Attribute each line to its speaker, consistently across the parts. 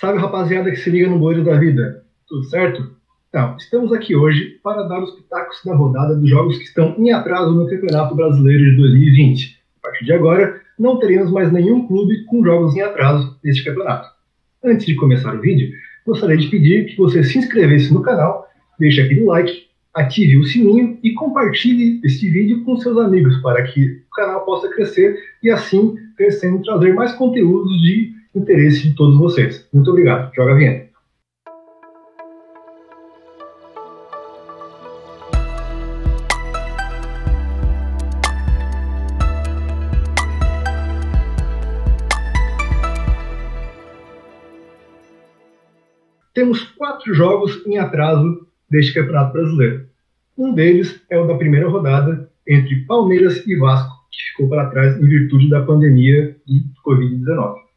Speaker 1: Salve rapaziada que se liga no Boiro da Vida. Tudo certo? Então, estamos aqui hoje para dar os pitacos da rodada dos jogos que estão em atraso no Campeonato Brasileiro de 2020. A partir de agora, não teremos mais nenhum clube com jogos em atraso neste campeonato. Antes de começar o vídeo, gostaria de pedir que você se inscrevesse no canal, deixe aquele like, ative o sininho e compartilhe este vídeo com seus amigos para que o canal possa crescer e assim crescendo trazer mais conteúdos de interesse de todos vocês. Muito obrigado. Joga a vinheta. temos quatro jogos em atraso deste Campeonato Brasileiro. Um deles é o da primeira rodada entre Palmeiras e Vasco, que ficou para trás em virtude da pandemia de Covid-19.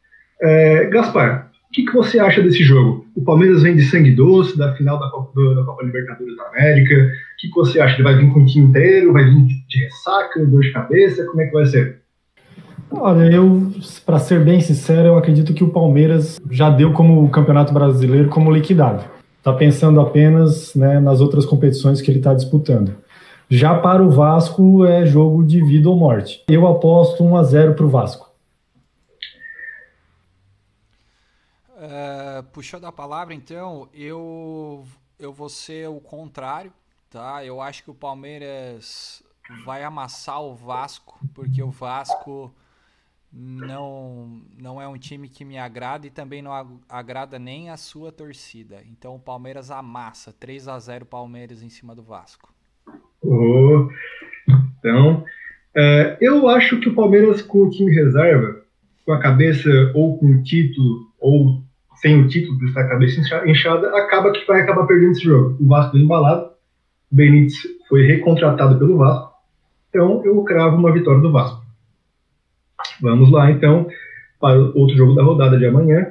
Speaker 1: É, Gaspar, o que, que, você acha desse jogo? O Palmeiras vem de sangue doce da final da Copa, da Copa Libertadores da América. O que, que, você acha? Ele vai vir com o time inteiro? Vai vir de ressaca, dor de cabeça? Como é que vai ser?
Speaker 2: Olha, eu, para ser bem sincero, eu acredito que o Palmeiras já deu como o Campeonato Brasileiro como liquidado. Está pensando apenas né, nas outras competições que ele está disputando. Já para o Vasco é jogo de vida ou morte. Eu aposto 1 a 0 para o Vasco.
Speaker 3: Uh, puxando a palavra, então, eu, eu vou ser o contrário, tá? Eu acho que o Palmeiras vai amassar o Vasco, porque o Vasco não não é um time que me agrada e também não agrada nem a sua torcida. Então o Palmeiras amassa 3 a 0 Palmeiras em cima do Vasco.
Speaker 1: Oh, então, é, eu acho que o Palmeiras com o time reserva, com a cabeça ou com o título ou sem o título, com a cabeça inchada, acaba que vai acabar perdendo esse jogo. O Vasco embalado, o Benítez foi recontratado pelo Vasco, então eu cravo uma vitória do Vasco. Vamos lá, então, para outro jogo da rodada de amanhã.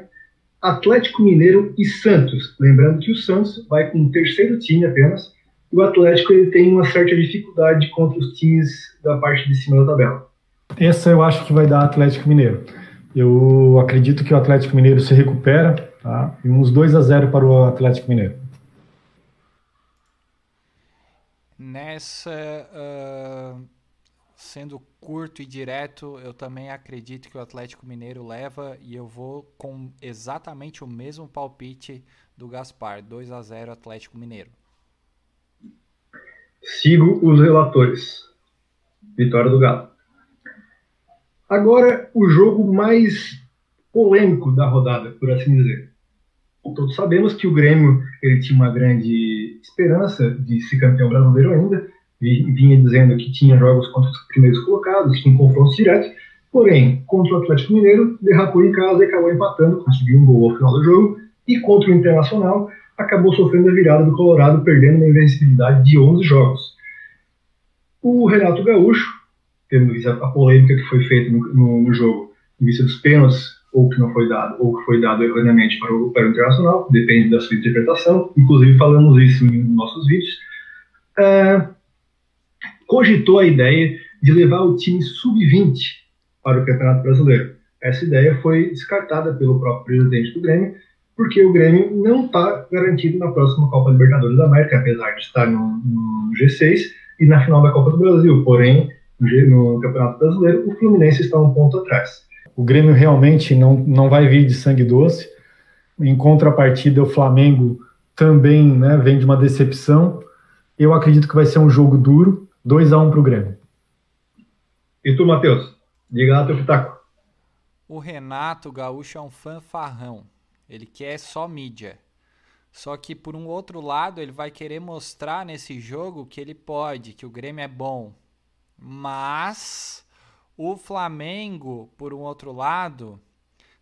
Speaker 1: Atlético Mineiro e Santos. Lembrando que o Santos vai com o terceiro time apenas. E o Atlético ele tem uma certa dificuldade contra os times da parte de cima da tabela.
Speaker 2: Essa eu acho que vai dar Atlético Mineiro. Eu acredito que o Atlético Mineiro se recupera, tá? E uns 2 a 0 para o Atlético Mineiro.
Speaker 3: Nessa, uh, sendo curto e direto, eu também acredito que o Atlético Mineiro leva e eu vou com exatamente o mesmo palpite do Gaspar, 2 a 0 Atlético Mineiro.
Speaker 1: Sigo os relatores. Vitória do Galo. Agora, o jogo mais polêmico da rodada, por assim dizer. Todos sabemos que o Grêmio ele tinha uma grande esperança de ser campeão brasileiro ainda, vinha dizendo que tinha jogos contra os primeiros colocados, tinha confrontos diretos, porém, contra o Atlético Mineiro, derrapou em casa e acabou empatando, conseguiu um gol ao final do jogo, e contra o Internacional, acabou sofrendo a virada do Colorado, perdendo uma invencibilidade de 11 jogos. O Renato Gaúcho, tendo a polêmica que foi feita no, no, no jogo, em vista dos pênaltis, ou que não foi dado, ou que foi dado erroneamente para o, para o Internacional, depende da sua interpretação, inclusive falamos isso em nossos vídeos, é, cogitou a ideia de levar o time sub-20 para o Campeonato Brasileiro. Essa ideia foi descartada pelo próprio presidente do Grêmio, porque o Grêmio não está garantido na próxima Copa Libertadores da América, apesar de estar no, no, G6 e na final da Copa do Brasil. Porém, no, Campeonato Brasileiro, o Fluminense está um ponto atrás.
Speaker 2: O Grêmio realmente não, não vai vir de sangue doce. Em contrapartida, o Flamengo também né, vem de uma decepção. Eu acredito que vai ser um jogo duro. 2 a 1 um para o Grêmio.
Speaker 1: E tu, Matheus? Diga lá teu pitaco.
Speaker 3: O Renato Gaúcho é um fanfarrão. Ele quer só mídia. Só que por um outro lado, ele vai querer mostrar nesse jogo que ele pode, que o Grêmio é bom. Mas o Flamengo, por um outro lado,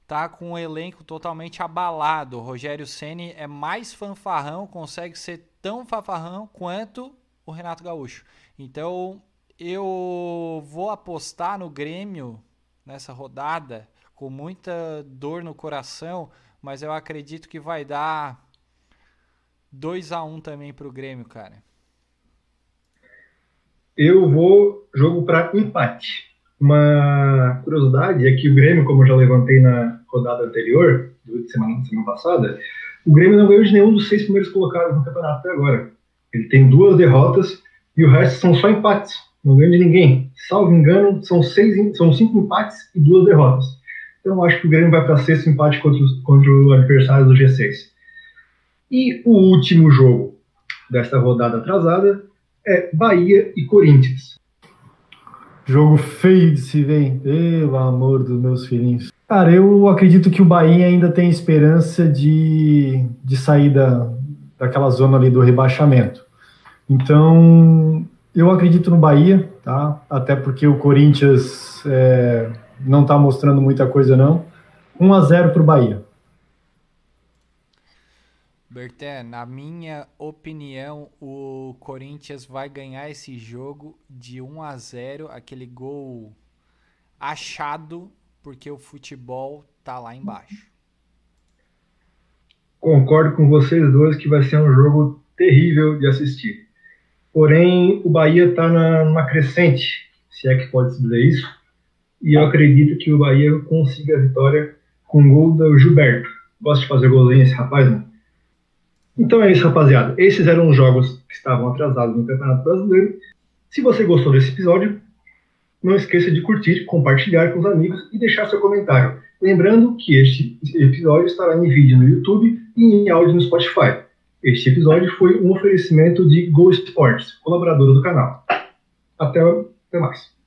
Speaker 3: tá com um elenco totalmente abalado. O Rogério Ceni é mais fanfarrão, consegue ser tão fanfarrão quanto o Renato Gaúcho. Então, eu vou apostar no Grêmio nessa rodada com muita dor no coração, mas eu acredito que vai dar 2 a 1 um também pro Grêmio, cara.
Speaker 1: Eu vou jogo para empate. Uma curiosidade é que o Grêmio, como eu já levantei na, rodada anterior, semana, semana passada, o Grêmio não ganhou de nenhum dos seis primeiros colocados no campeonato até agora. Ele tem duas derrotas e o resto são só empates. Não ganha de ninguém. Salvo engano, são, seis, são cinco empates e duas derrotas. Então acho que o Grêmio vai para sexto empate contra, os, contra o adversário do G6. E o último jogo desta rodada atrasada é Bahia e Corinthians.
Speaker 2: Jogo feio de se ver, pelo amor dos meus filhinhos. Cara, eu acredito que o Bahia ainda tem esperança de, de sair da, daquela zona ali do rebaixamento. Então, eu acredito no Bahia, tá? Até porque o Corinthians é, não está mostrando muita coisa, não. 1 a 0 para o Bahia.
Speaker 3: Berté, na minha opinião, o Corinthians vai ganhar esse jogo de 1 a 0, aquele gol achado, porque o futebol tá lá embaixo.
Speaker 1: Concordo com vocês dois que vai ser um jogo terrível de assistir. Porém, o Bahia está numa crescente, se é que pode se dizer isso, e eu acredito que o Bahia consiga a vitória com o gol do Gilberto. Gosta de fazer golzinho esse rapaz, né? Então é isso, rapaziada. Esses eram os jogos que estavam atrasados no Campeonato Brasileiro. Se você gostou desse episódio, não esqueça de curtir, compartilhar com os amigos e deixar seu comentário. Lembrando que este episódio estará em vídeo no YouTube e em áudio no Spotify. Este episódio foi um oferecimento de Go Sports, colaboradora do canal. Até, até mais.